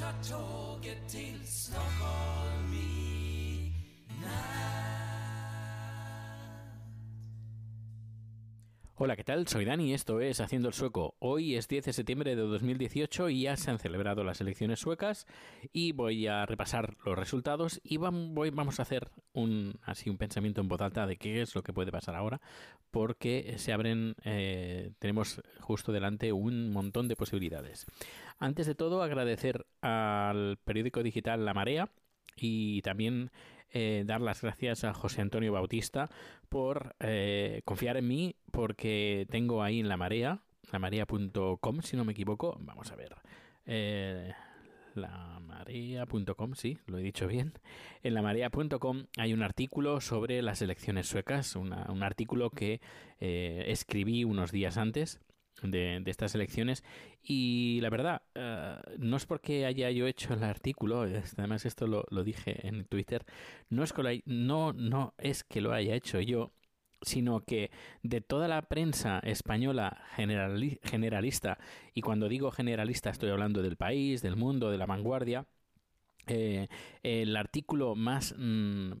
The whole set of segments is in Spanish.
tar tåget till Stockholm i natt. Hola, ¿qué tal? Soy Dani esto es Haciendo el Sueco. Hoy es 10 de septiembre de 2018 y ya se han celebrado las elecciones suecas y voy a repasar los resultados y vamos a hacer un, así un pensamiento en voz alta de qué es lo que puede pasar ahora porque se abren, eh, tenemos justo delante un montón de posibilidades. Antes de todo, agradecer al periódico digital La Marea y también eh, dar las gracias a José Antonio Bautista por eh, confiar en mí porque tengo ahí en la marea, lamarea.com si no me equivoco, vamos a ver, eh, lamarea.com, sí, lo he dicho bien. En lamarea.com hay un artículo sobre las elecciones suecas, una- un artículo que eh, escribí unos días antes de, estas elecciones y la verdad eh, no es porque haya yo hecho el artículo además esto lo, dije en Twitter no es que lo haya hecho yo sino que de toda la prensa española generali- generalista y cuando digo generalista estoy hablando del país del mundo de la vanguardia eh, el artículo más mm,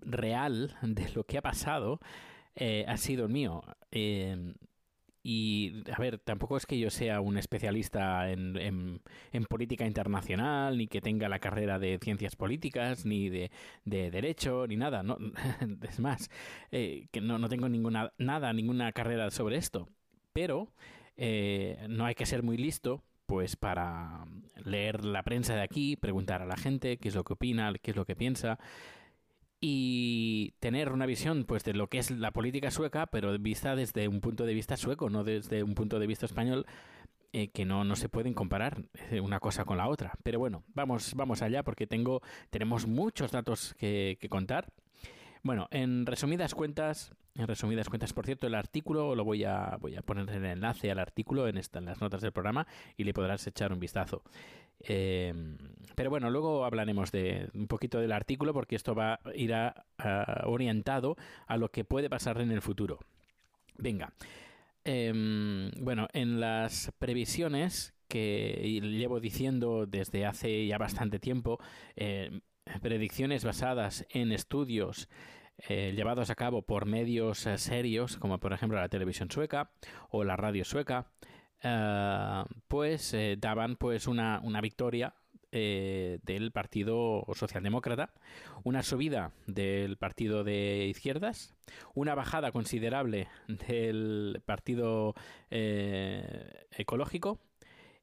real de lo que ha pasado eh, ha sido el mío. Y, a ver, tampoco es que yo sea un especialista en, en- política internacional, ni que tenga la carrera de ciencias políticas, ni de, de derecho, ni nada. No, es más, eh, que no, no tengo ninguna, nada, ninguna carrera sobre esto. Pero eh, no hay que ser muy listo pues para leer la prensa de aquí, preguntar a la gente qué es lo que opina, qué es lo que piensa y tener una visión pues de lo que es la política sueca, pero vista desde un punto de vista sueco, no desde un punto de vista español, eh, que no, no se pueden comparar eh, una cosa con la otra. Pero bueno, vamos, vamos allá porque tengo, tenemos muchos datos que, que contar. Bueno, en resumidas cuentas, en resumidas cuentas, por cierto, el artículo lo voy a, voy a poner el enlace al artículo en, esta, en las notas del programa y le podrás echar un vistazo. Eh, pero bueno, luego hablaremos de un poquito del artículo porque esto va irá ah, orientado a lo que puede pasar en el futuro. Venga. Em, bueno, en las previsiones que llevo diciendo desde hace ya bastante tiempo, eh, predicciones basadas en estudios eh, llevados a cabo por medios eh, serios, como por ejemplo la televisión sueca o la radio sueca, eh, pues eh, daban pues una, una victoria eh, del Partido Socialdemócrata, una subida del Partido de Izquierdas, una bajada considerable del Partido eh, Ecológico,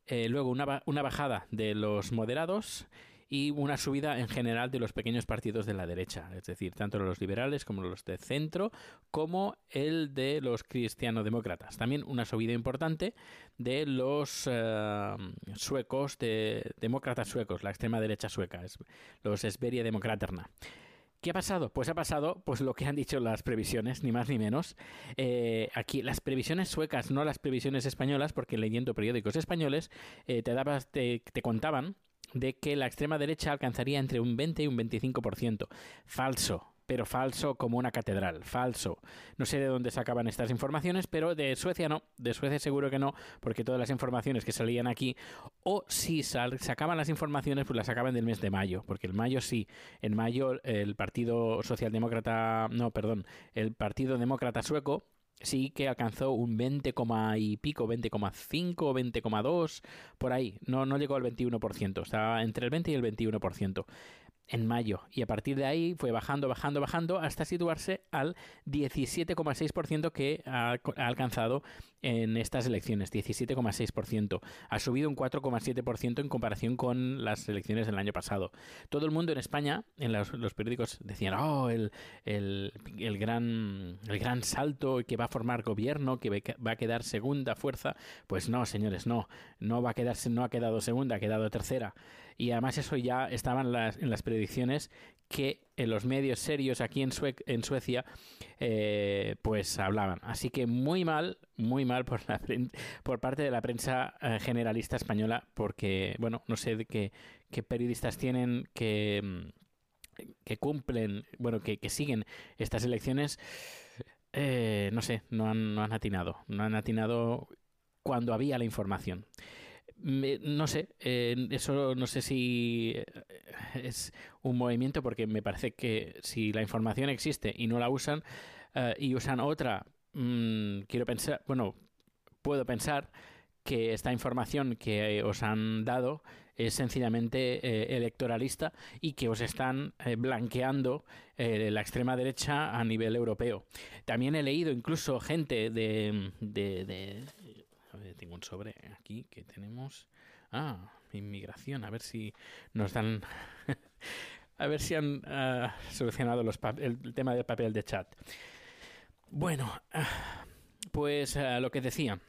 luego una, una bajada de los moderados y una subida en general de los pequeños partidos de la derecha, es decir, tanto los liberales como los de centro, como el de los cristianodemócratas. También una subida importante de los eh, suecos, de demócratas suecos, la extrema derecha sueca, los Sverige Demokraterna. ¿Qué ha pasado? Pues ha pasado pues lo que han dicho las previsiones, ni más ni menos. Eh, aquí las previsiones suecas, no las previsiones españolas, porque leyendo periódicos españoles eh, te, dabas, te contaban de que la extrema derecha alcanzaría entre un 20 y un 25%. Falso. Pero falso como una catedral, falso. No sé de dónde sacaban estas informaciones, pero de Suecia no, de Suecia seguro que no, porque todas las informaciones que salían aquí, o si sacaban las informaciones, pues las sacaban del mes de mayo, porque el mayo sí, en mayo el Partido Socialdemócrata, no, perdón, el Partido Demócrata Sueco sí que alcanzó un 20, coma y pico, 20,5, 20,2, por ahí. No, no llegó al 21%, estaba entre el 20 y el 21% en mayo. Y a partir de ahí fue bajando, bajando, bajando hasta situarse al 17,6% que ha, ha alcanzado en estas elecciones. 17,6%. Ha subido un 4,7% en comparación con las elecciones del año pasado. Todo el mundo en España, en los, los periódicos, decían, oh, el, el, el gran, el gran salto que va a formar gobierno, que va a quedar segunda fuerza. Pues no, señores, no. No va a quedarse, no ha quedado segunda, ha quedado tercera. Y además eso ya estaban las, en las predicciones que en los medios serios aquí en, Sue en Suecia eh, pues hablaban. Así que muy mal, muy mal por, la, por parte de la prensa eh, generalista española porque, bueno, no sé de qué, qué periodistas tienen que, que cumplen, bueno, que, siguen estas elecciones. no sé, no han, no han atinado. No han atinado cuando había la información. Me- no sé, eh, eso no sé si eh, es un movimiento porque me parece que si la información existe y no la usan eh, y usan otra, mm, quiero pensar, bueno, puedo pensar que esta información que os han dado es sencillamente electoralista y que os están eh, blanqueando la extrema derecha a nivel europeo. También he leído incluso gente de- tengo un sobre aquí que tenemos... Ah, inmigración, a ver si nos dan... a ver si han ah, solucionado el, tema del papel de chat. Bueno, ah, pues ah, lo que decía,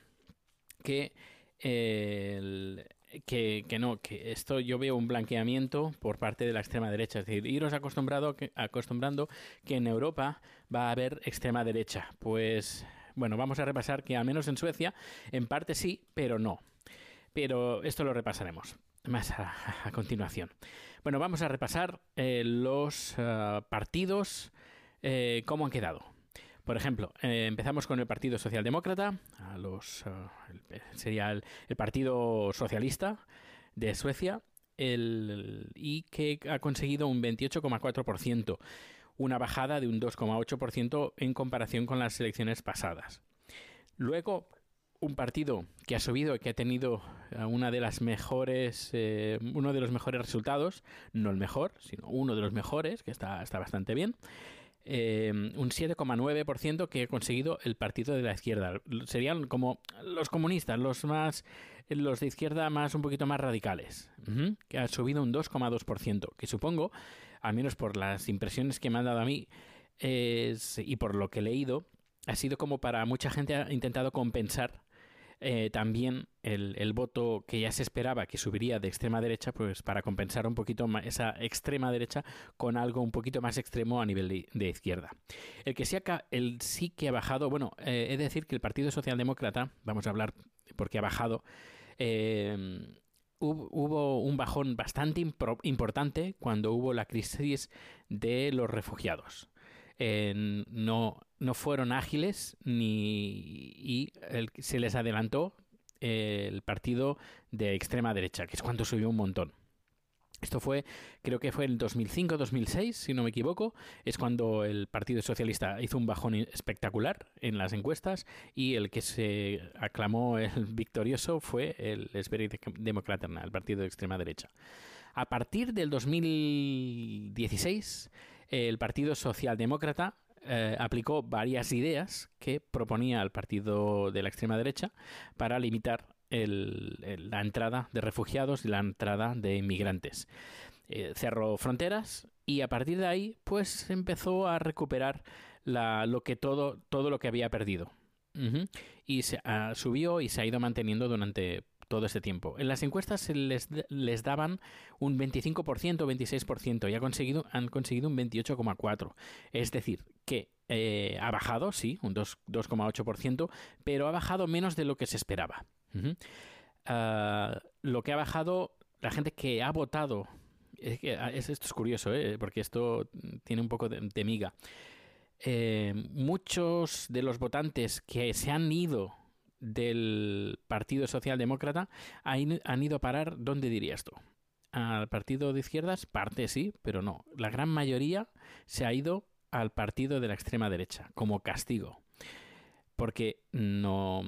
que, que, que no, que esto yo veo un blanqueamiento por parte de la extrema derecha. Es decir, iros acostumbrado, que- acostumbrando que en Europa va a haber extrema derecha. Pues bueno, vamos a repasar que al menos en Suecia, en parte sí, pero no. Pero esto lo repasaremos más a, continuación. Bueno, vamos a repasar eh, los ah, partidos, eh, cómo han quedado. Por ejemplo, empezamos con el Partido Socialdemócrata, a los, ah, el- sería el, el Partido Socialista de Suecia, el- y que ha conseguido un 28,4%, una bajada de un 2,8% en comparación con las elecciones pasadas. Luego, un partido que ha subido y que ha tenido eh, una de las mejores, eh, uno de los mejores resultados, no el mejor, sino uno de los mejores, que está, está bastante bien. eh, un 7,9% que ha conseguido el partido de la izquierda. Serían como los comunistas, los más los de izquierda más un poquito más radicales, que ha subido un 2,2%, que supongo, al menos por las impresiones que me han dado a mí y por lo que he leído, ha sido como para mucha gente ha intentado compensar eh, también el, voto que ya se esperaba que subiría de extrema derecha, pues para compensar un poquito ma- esa extrema derecha con algo un poquito más extremo a nivel de, izquierda. El que sí, ha el sí que ha bajado, bueno, eh, he de decir que el Partido Socialdemócrata, vamos a hablar porque ha bajado, eh, hub- hubo un bajón bastante importante cuando hubo la crisis de los refugiados. No, no fueron ágiles ni y se les adelantó el partido de extrema derecha, que es cuando subió un montón. Esto fue, creo que fue en 2005-2006, si no me equivoco, es cuando el Partido Socialista hizo un bajón espectacular en las encuestas y el que se aclamó el victorioso fue el Spirit Democrata, el partido de extrema derecha. A partir del 2016, el Partido Socialdemócrata eh, aplicó varias ideas que proponía el partido de la extrema derecha para limitar la entrada de refugiados y la entrada de inmigrantes. Eh, cerró fronteras y a partir de ahí, pues empezó a recuperar lo que todo, todo lo que había perdido. Y se, ah, subió y se ha ido manteniendo durante todo este tiempo. En las encuestas se les, les daban un 25%, 26% y ha conseguido, han conseguido un 28,4%. Es decir, que eh, ha bajado, sí, un 2 2,8%, pero ha bajado menos de lo que se esperaba. Ah, lo que ha bajado, la gente que ha votado, es que, ah, es- esto es curioso, ¿eh? porque esto tiene un poco de, de miga. Eh, muchos de los votantes que se han ido del Partido Socialdemócrata han, ido a parar, ¿dónde diría esto? Al partido de izquierdas, parte sí, pero no. La gran mayoría se ha ido al partido de la extrema derecha, como castigo. Porque no,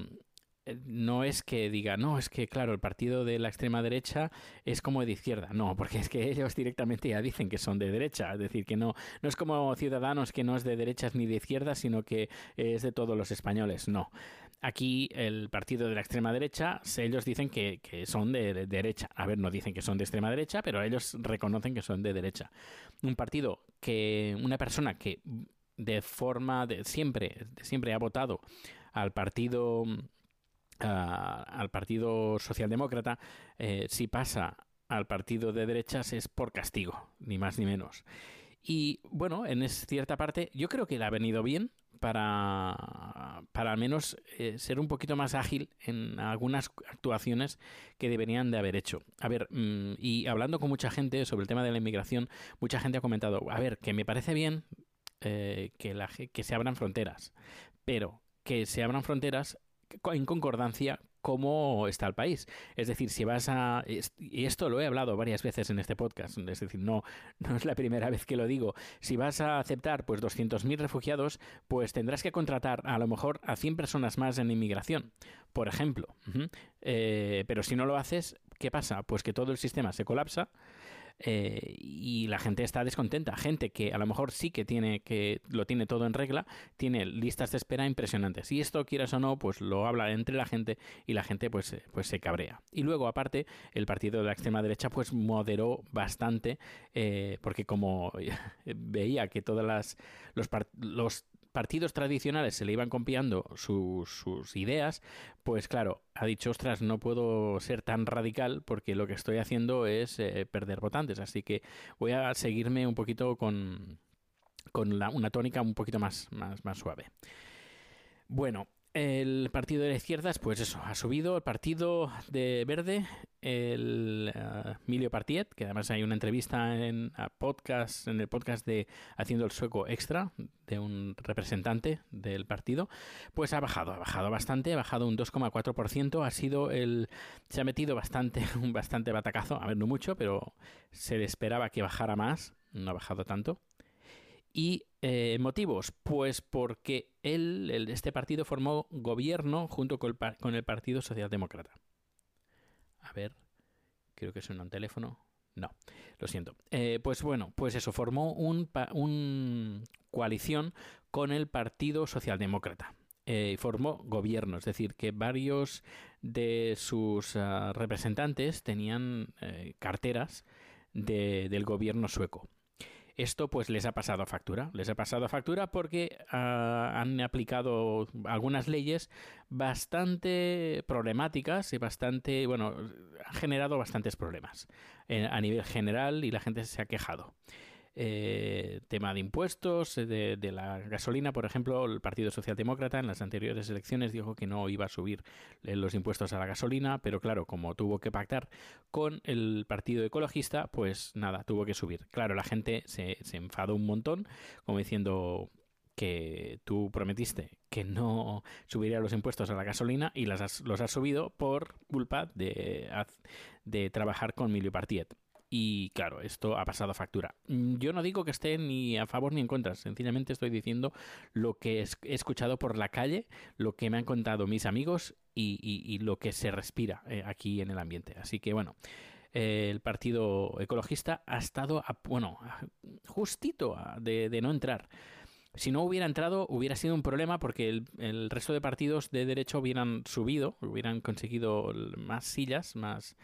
eh, no es que diga, no, es que claro, el partido de la extrema derecha es como de izquierda. No, porque es que ellos directamente ya dicen que son de derecha. Es decir, que no, no es como Ciudadanos que no es de derechas ni de izquierdas, sino que es de todos los españoles. No. Aquí el partido de la extrema derecha, ellos dicen que, son de, de derecha. A ver, no dicen que son de extrema derecha, pero ellos reconocen que son de derecha. Un partido que, una persona que de forma de siempre, siempre ha votado al partido al partido socialdemócrata, eh, si pasa al partido de derechas es por castigo, ni más ni menos. Y bueno, en cierta parte, yo creo que le ha venido bien para, para al menos eh, ser un poquito más ágil en algunas actuaciones que deberían de haber hecho. A ver, mm, y hablando con mucha gente sobre el tema de la inmigración, mucha gente ha comentado, a ver, que me parece bien eh, que, la, que se abran fronteras, pero que se abran fronteras en concordancia cómo está el país. Es decir, si vas a... Y esto lo he hablado varias veces en este podcast, es decir, no, no es la primera vez que lo digo. Si vas a aceptar pues 200.000 refugiados, pues tendrás que contratar a lo mejor a 100 personas más en inmigración, por ejemplo. Eh, pero si no lo haces, ¿qué pasa? Pues que todo el sistema se colapsa eh, y la gente está descontenta. Gente que a lo mejor sí que tiene que lo tiene todo en regla, tiene listas de espera impresionantes. Y esto, quieras o no, pues lo habla entre la gente y la gente pues, eh, pues se cabrea. Y luego, aparte, el partido de la extrema derecha pues moderó bastante, eh, porque como veía que todas las los, los partidos tradicionales se le iban copiando sus, ideas, pues claro, ha dicho, ostras, no puedo ser tan radical porque lo que estoy haciendo es eh, perder votantes, así que voy a seguirme un poquito con, con una tónica un poquito más, más, más suave. Bueno, el partido de izquierdas, pues eso, ha subido. El partido de verde, el uh, Partiet, que además hay una entrevista en, podcast, en el podcast de Haciendo el Sueco Extra, de un representante del partido, pues ha bajado, ha bajado bastante, ha bajado un 2,4%. Ha sido el. Se ha metido bastante, un bastante batacazo, a ver, no mucho, pero se le esperaba que bajara más, no ha bajado tanto. ¿Y eh, motivos? Pues porque él, este partido formó gobierno junto con el, Partido Socialdemócrata. A ver, creo que suena un teléfono. No, lo siento. Eh, pues bueno, pues eso, formó un, coalición con el Partido Socialdemócrata. Eh, formó gobierno, es decir, que varios de sus ah, representantes tenían carteras del gobierno sueco. Esto pues les ha pasado a factura. Les ha pasado a factura porque ah, han aplicado algunas leyes bastante problemáticas y bastante, bueno, han generado bastantes problemas eh, a nivel general y la gente se ha quejado. Eh, tema de impuestos, eh, de, la gasolina, por ejemplo, el Partido Socialdemócrata en las anteriores elecciones dijo que no iba a subir eh, los impuestos a la gasolina, pero claro, como tuvo que pactar con el Partido Ecologista, pues nada, tuvo que subir. Claro, la gente se, enfadó un montón, como diciendo que tú prometiste que no subiría los impuestos a la gasolina y las los has subido por culpa de, de trabajar con Milio Partiet. Y claro, esto ha pasado factura. Mm, yo no digo que esté ni a favor ni en contra, sencillamente estoy diciendo lo que he escuchado por la calle, lo que me han contado mis amigos y, lo que se respira eh, aquí en el ambiente. Así que bueno, el Partido Ecologista ha estado, bueno, justito de, no entrar. Si no hubiera entrado, hubiera sido un problema porque el, el, resto de partidos de derecho hubieran subido, hubieran conseguido más sillas, más,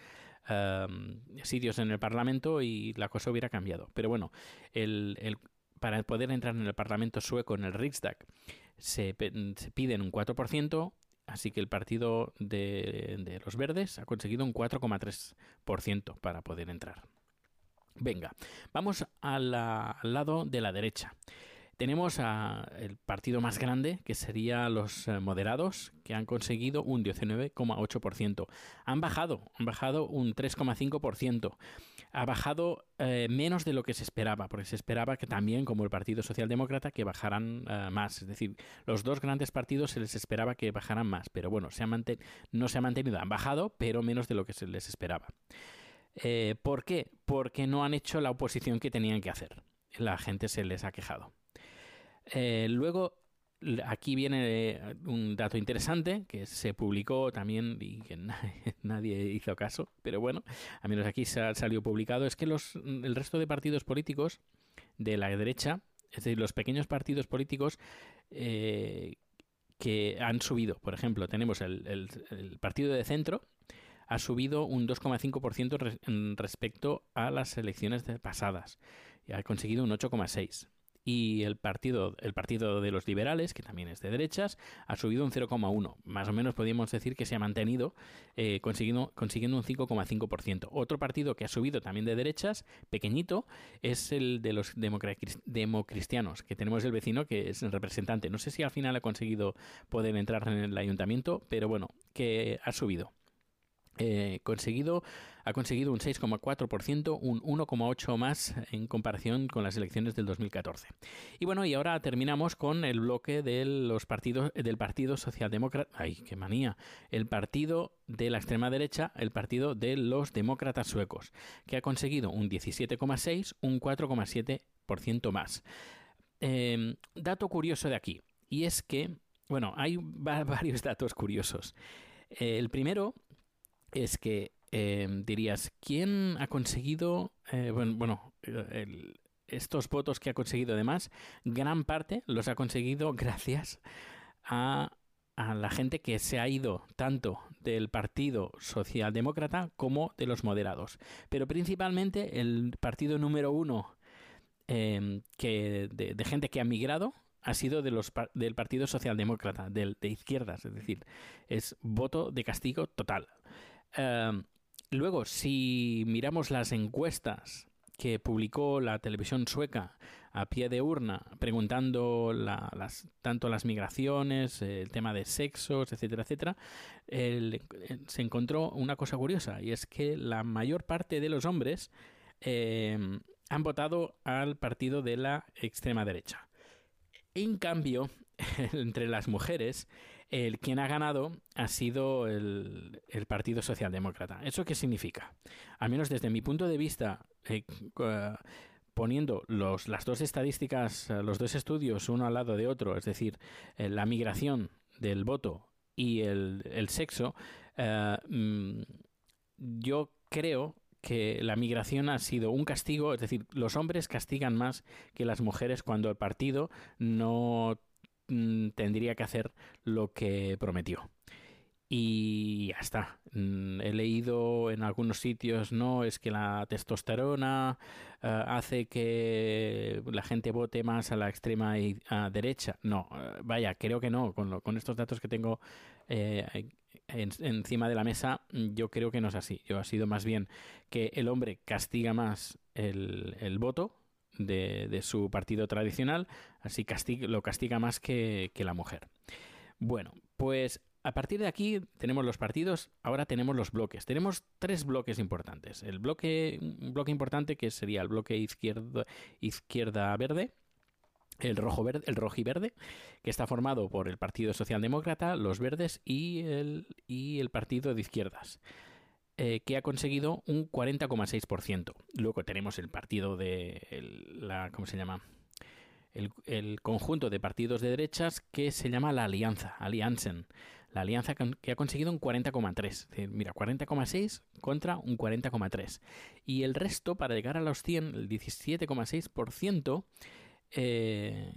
Em, sitios en el Parlamento y la cosa hubiera cambiado. Pero bueno, el, para poder entrar en el Parlamento sueco, en el Riksdag, se, piden un 4%, así que el partido de los verdes ha conseguido un 4,3% para poder entrar. Venga, vamos al lado de la derecha. Tenemos a el partido más grande, que sería los eh, moderados, que han conseguido un 19,8%. Han bajado, han bajado un 3,5%. Ha bajado eh, menos de lo que se esperaba, porque se esperaba que también, como el Partido Socialdemócrata, que bajaran eh, más. Es decir, los dos grandes partidos se les esperaba que bajaran más, pero bueno, se ha no se ha mantenido, han bajado, pero menos de lo que se les esperaba. ¿Por qué? Porque no han hecho la oposición que tenían que hacer. La gente se les ha quejado. Eh, luego, aquí viene eh, un dato interesante que se publicó también y que nadie hizo caso, pero bueno, a menos aquí salido publicado, es que los, el resto de partidos políticos de la derecha, es decir, los pequeños partidos políticos eh, que han subido, por ejemplo, tenemos el, el, partido de centro, ha subido un 2,5% respecto a las elecciones pasadas y ha conseguido un 8,6% y el partido, el partido de los liberales, que también es de derechas, ha subido un 0,1. Más o menos podríamos decir que se ha mantenido eh, consiguiendo, consiguiendo un 5,5%. Otro partido que ha subido también de derechas, pequeñito, es el de los democristianos, que tenemos el vecino que es el representante. No sé si al final ha conseguido poder entrar en el ayuntamiento, pero bueno, que ha subido. Eh, conseguido ha conseguido un 6,4%, un 1,8 más en comparación con las elecciones del 2014. Y bueno, y ahora terminamos con el bloque de los partidos del Partido Socialdemócrata, ay, qué manía, el partido de la extrema derecha, el partido de los demócratas suecos, que ha conseguido un 17,6, un 4,7% más. Em, dato curioso de aquí, y es que, bueno, hay varios datos curiosos. el primero es que em, dirías, ¿quién ha conseguido, eh, bueno, bueno estos votos que ha conseguido además, gran parte los ha conseguido gracias a, la gente que se ha ido tanto del Partido Socialdemócrata como de los moderados. Pero principalmente el partido número uno em, que, de, gente que ha migrado ha sido de los, del Partido Socialdemócrata, del, de izquierdas, es decir, es voto de castigo total. Em, luego, si miramos las encuestas que publicó la televisión sueca a pie de urna, preguntando tanto las migraciones, el tema de sexos, etcétera, etcétera, se encontró una cosa curiosa, y es que la mayor parte de los hombres eh, han votado al partido de la extrema derecha. En cambio, entre las mujeres, el quien ha ganado ha sido el, Partido Socialdemócrata. ¿Eso qué significa? Al menos desde mi punto de vista, eh, poniendo los, las dos estadísticas, eh, los dos estudios uno al lado de otro, es decir, eh, la migración del voto y el, el sexo, eh, mm, yo creo que la migración ha sido un castigo, es decir, los hombres castigan más que las mujeres cuando el partido no mm, tendría que hacer lo que prometió y ya está. Mm, he leído en algunos sitios, no, es que la testosterona eh, hace que la gente vote más a la extrema derecha. No, eh, vaya, creo que no. Con, con estos datos que tengo eh, encima de la mesa, yo creo que no es así. Yo ha sido más bien que el hombre castiga más el voto de, su partido tradicional, así lo castiga más que, la mujer. Bueno, pues a partir de aquí tenemos los partidos, ahora tenemos los bloques. Tenemos tres bloques importantes. El bloque, un bloque importante que sería el bloque izquierda, izquierda verde, el rojo verde, el rojo y verde, que está formado por el Partido Socialdemócrata, los verdes y el, y el Partido de Izquierdas. Eh, que ha conseguido un 40,6%. Luego tenemos el partido de la, ¿cómo se llama? El, el, conjunto de partidos de derechas que se llama la Alianza, Allianzen, la alianza que ha conseguido un 40,3. Mira, 40,6 contra un 40,3. Y el resto, para llegar a los 100, el 17,6%, eh,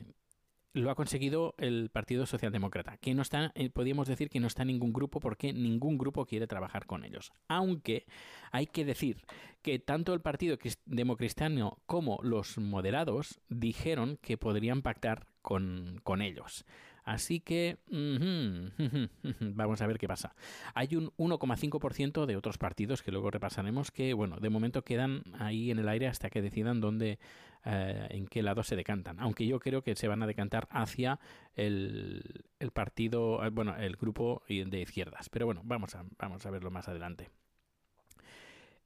lo ha conseguido el Partido Socialdemócrata, que no está, eh, podríamos decir que no está en ningún grupo porque ningún grupo quiere trabajar con ellos. Aunque hay que decir que tanto el Partido Democristiano como los moderados dijeron que podrían pactar con, con ellos. Así que vamos a ver qué pasa. Hay un 1,5% de otros partidos que luego repasaremos que, bueno, de momento quedan ahí en el aire hasta que decidan dónde, eh, en qué lado se decantan. Aunque yo creo que se van a decantar hacia el, el partido, eh, bueno, el grupo de izquierdas. Pero bueno, vamos a, vamos a verlo más adelante.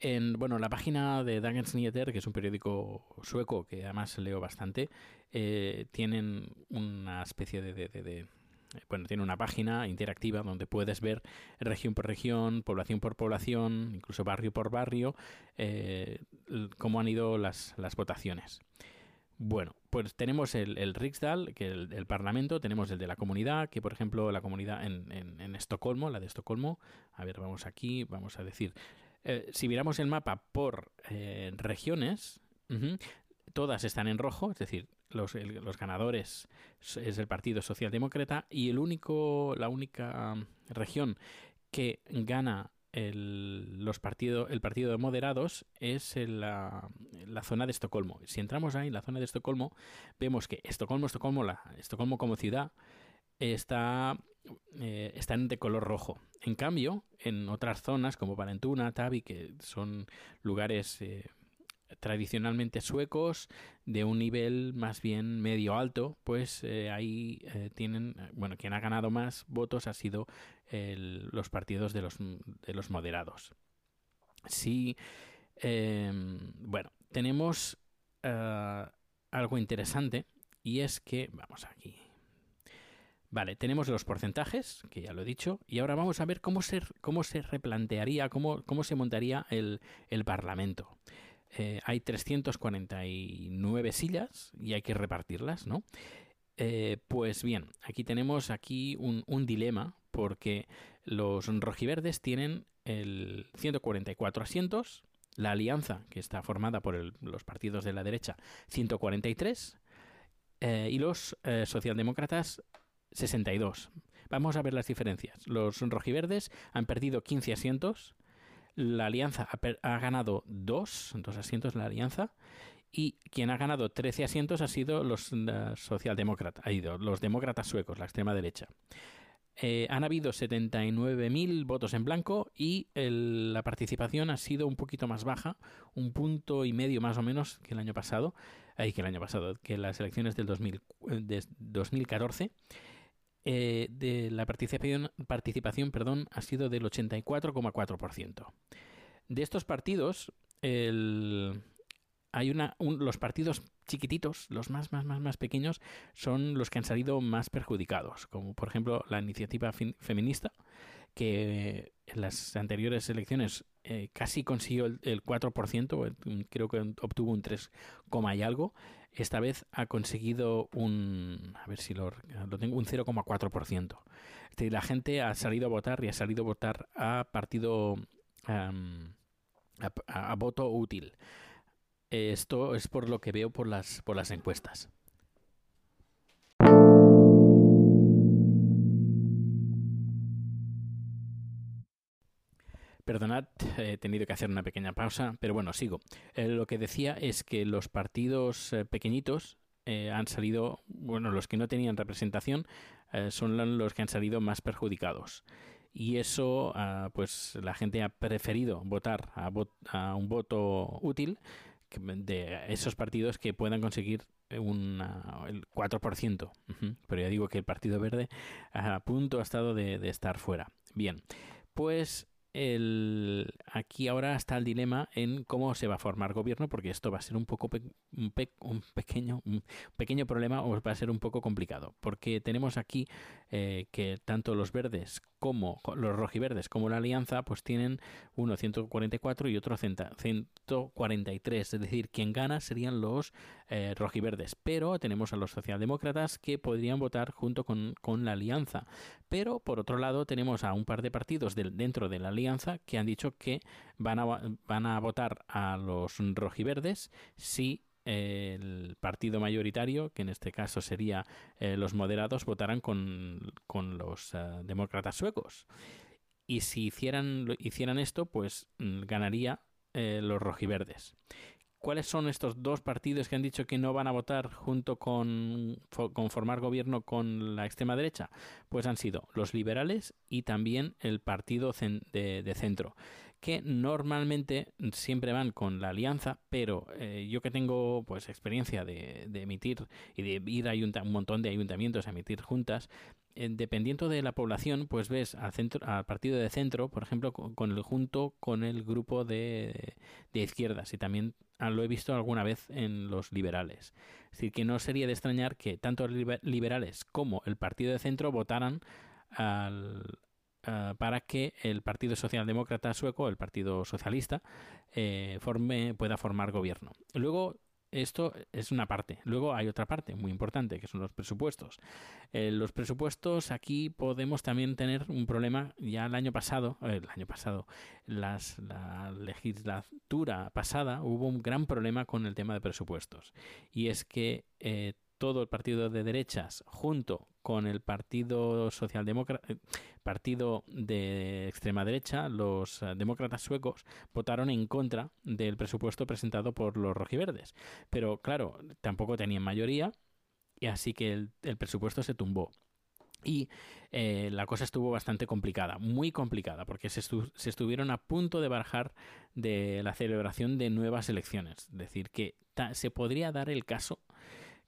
En bueno, la página de Dagens Nyheter, que es un periódico sueco que además leo bastante, eh, tienen una especie de, bueno, tiene una página interactiva donde puedes ver región por región, población por población, incluso barrio por barrio, eh, cómo han ido las, las votaciones. Bueno, pues tenemos el, el Riksdal, que el, el, Parlamento, tenemos el de la comunidad, que por ejemplo la comunidad en, en, en Estocolmo, la de Estocolmo, a ver, vamos aquí, vamos a decir, eh, si miramos el mapa por eh, regiones, todas están en rojo, es decir, los, los, ganadores es el Partido Socialdemócrata y el único, la única um, región que gana el, los partido, el partido de moderados es la, la, zona de Estocolmo. Si entramos ahí en la zona de Estocolmo, vemos que Estocolmo, Estocolmo, la, Estocolmo como ciudad está, eh, están de color rojo. En cambio, en otras zonas como Valentuna, Tavi, que son lugares eh, tradicionalmente suecos de un nivel más bien medio alto, pues eh, ahí tienen, bueno, quien ha ganado más votos ha sido los partidos de los, de los moderados. sí, em, bueno, tenemos algo interesante y es que, vamos aquí. Vale, tenemos los porcentajes, que ya lo he dicho, y ahora vamos a ver cómo se, cómo se replantearía, cómo, cómo se montaría el, el Parlamento. Eh, hay 349 sillas y hay que repartirlas, ¿no? Eh, pues bien, aquí tenemos aquí un, dilema porque los rojiverdes tienen el 144 asientos, la alianza, que está formada por los partidos de la derecha, 143, eh, y los eh, socialdemócratas, 62. Vamos a ver las diferencias. Los rojiverdes han perdido 15 asientos, la alianza ha, ha ganado 2, dos asientos la alianza, y quien ha ganado 13 asientos ha sido los socialdemócratas, ha ido los demócratas suecos, la extrema derecha. Eh, han habido 79.000 votos en blanco y la participación ha sido un poquito más baja, un punto y medio más o menos que el año pasado, ay, que el año pasado, que las elecciones del 2000, eh, de 2014. Eh, de la participación, participación perdón, ha sido del 84,4%. De estos partidos, el- hay una, un- los partidos chiquititos, los más, más, más, más pequeños, son los que han salido más perjudicados, como por ejemplo la iniciativa feminista, que en las anteriores elecciones eh, casi consiguió el, el 4%, el- creo que obtuvo un 3, coma y algo. Esta vez ha conseguido un, a ver si lo, tengo, un 0,4%. Es decir, la gente ha salido a votar y ha salido a votar a partido, a- a voto útil. Esto es por lo que veo por las, por las encuestas. Perdonad, he tenido que hacer una pequeña pausa, pero bueno, sigo. Eh, lo que decía es que los partidos eh, pequeñitos eh, han salido, bueno, los que no tenían representación son los que han salido más perjudicados. Y eso, ah, pues la gente ha preferido votar a, un voto útil de esos partidos que puedan conseguir una- el 4%. Ujú. Pero ya digo que el Partido Verde a punto ha estado de estar fuera. Bien, pues el, aquí ahora está el dilema en cómo se va a formar gobierno, porque esto va a ser un poco un, un pequeño un pequeño problema o va a ser un poco complicado, porque tenemos aquí eh, que tanto los verdes como los rojiverdes como la alianza pues tienen uno 144 y otro centa- 143, es decir, quien gana serían los eh, rojiverdes, pero tenemos a los socialdemócratas que podrían votar junto con, con la alianza. Pero por otro lado tenemos a un par de partidos dentro de la alianza que han dicho que van a, va- van a votar a los rojiverdes si el partido mayoritario, que en este caso sería eh, los moderados, votaran con, con los eh, demócratas suecos. Y si hicieran, hicieran esto, pues mm, ganaría eh, los rojiverdes. ¿Cuáles son estos dos partidos que han dicho que no van a votar junto con, fo- con formar gobierno con la extrema derecha? Pues han sido los liberales y también el partido de, de centro, que normalmente siempre van con la alianza, pero eh, yo que tengo pues experiencia de, de emitir y de ir a un montón de ayuntamientos a emitir juntas, eh, dependiendo de la población, pues ves al, centro, al partido de centro, por ejemplo, con, el junto con el grupo de, de izquierdas y también lo he visto alguna vez en los liberales. Es decir, que no sería de extrañar que tanto los liber- liberales como el partido de centro votaran al, ah, para que el Partido Socialdemócrata sueco, el Partido Socialista, eh, forme, pueda formar gobierno. Luego, esto es una parte. Luego hay otra parte muy importante, que son los presupuestos. Eh, los presupuestos, aquí podemos también tener un problema. Ya el año pasado, eh, el año pasado, la legislatura pasada, hubo un gran problema con el tema de presupuestos. Y es que eh, todo el partido de derechas, junto con el partido socialdemócrata, partido de extrema derecha, los eh, demócratas suecos, votaron en contra del presupuesto presentado por los rojiverdes. Pero claro, tampoco tenían mayoría y así que el, presupuesto se tumbó. Y eh, la cosa estuvo bastante complicada, muy complicada, porque se, se estuvieron a punto de barajar de la celebración de nuevas elecciones. Es decir, que se podría dar el caso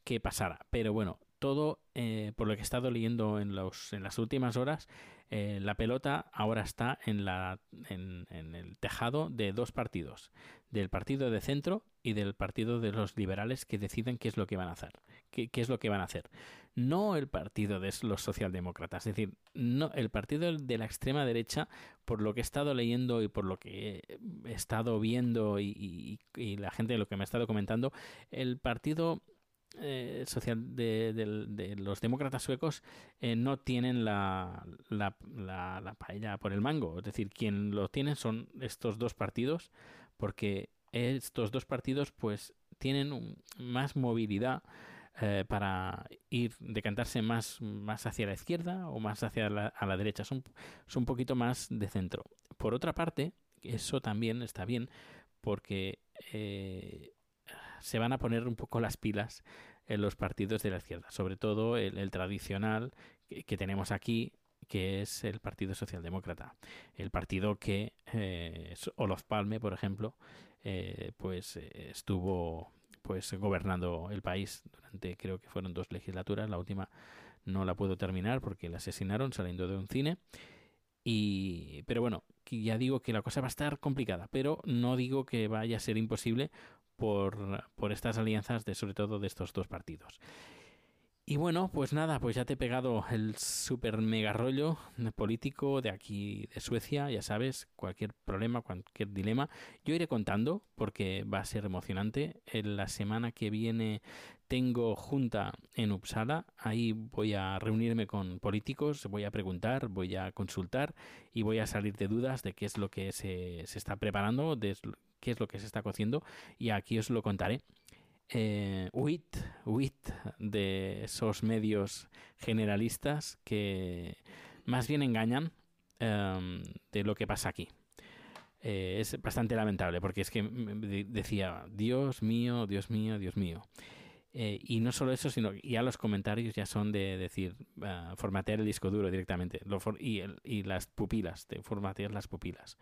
que pasara. Pero bueno, todo, eh, por lo que he estado leyendo en, los, en las últimas horas, Eh, la pelota ahora está en, la, en, el tejado de dos partidos, del partido de centro y del partido de los liberales que deciden qué es lo que van a hacer, qué, es lo que van a hacer. No el partido de los socialdemócratas, es decir, no el partido de la extrema derecha, por lo que he estado leyendo y por lo que he estado viendo y la gente de lo que me ha estado comentando, el partido eh, social de, los demócratas suecos eh, no tienen la, la, la, paella por el mango. Es decir, quien lo tienen son estos dos partidos, porque estos dos partidos pues tienen más movilidad eh, para ir, decantarse más, más hacia la izquierda o más hacia la, a la derecha. Son, son un poquito más de centro. Por otra parte, eso también está bien porque se van a poner un poco las pilas en los partidos de la izquierda, sobre todo el, tradicional que, tenemos aquí, que es el Partido Socialdemócrata, el partido que eh, Olof Palme, por ejemplo, eh, pues eh, estuvo pues gobernando el país durante creo que fueron dos legislaturas, la última no la puedo terminar porque la asesinaron saliendo de un cine. Y, pero bueno, ya digo que la cosa va a estar complicada, pero no digo que vaya a ser imposible por, por estas alianzas de sobre todo de estos dos partidos. Y bueno, pues nada, pues ya te he pegado el super mega rollo político de aquí de Suecia, ya sabes, cualquier problema, cualquier dilema, yo iré contando porque va a ser emocionante. En la semana que viene tengo junta en Uppsala, ahí voy a reunirme con políticos, voy a preguntar, voy a consultar y voy a salir de dudas de qué es lo que se, se está preparando, de qué es lo que se está cociendo y aquí os lo contaré. Eh, huit, de esos medios generalistas que más bien engañan em, de lo que pasa aquí. Eh, es bastante lamentable porque es que decía, Dios mío, Dios mío, Dios mío. Eh, y no solo eso, sino ya los comentarios ya son de decir, uh, formatear el disco duro directamente y las pupilas, de formatear las pupilas.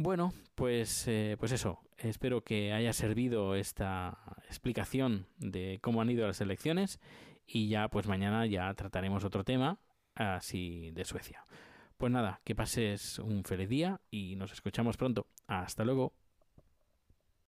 Bueno, pues, eh, pues eso. Espero que haya servido esta explicación de cómo han ido las elecciones y ya pues mañana ya trataremos otro tema así de Suecia. Pues nada, que pases un feliz día y nos escuchamos pronto. Hasta luego.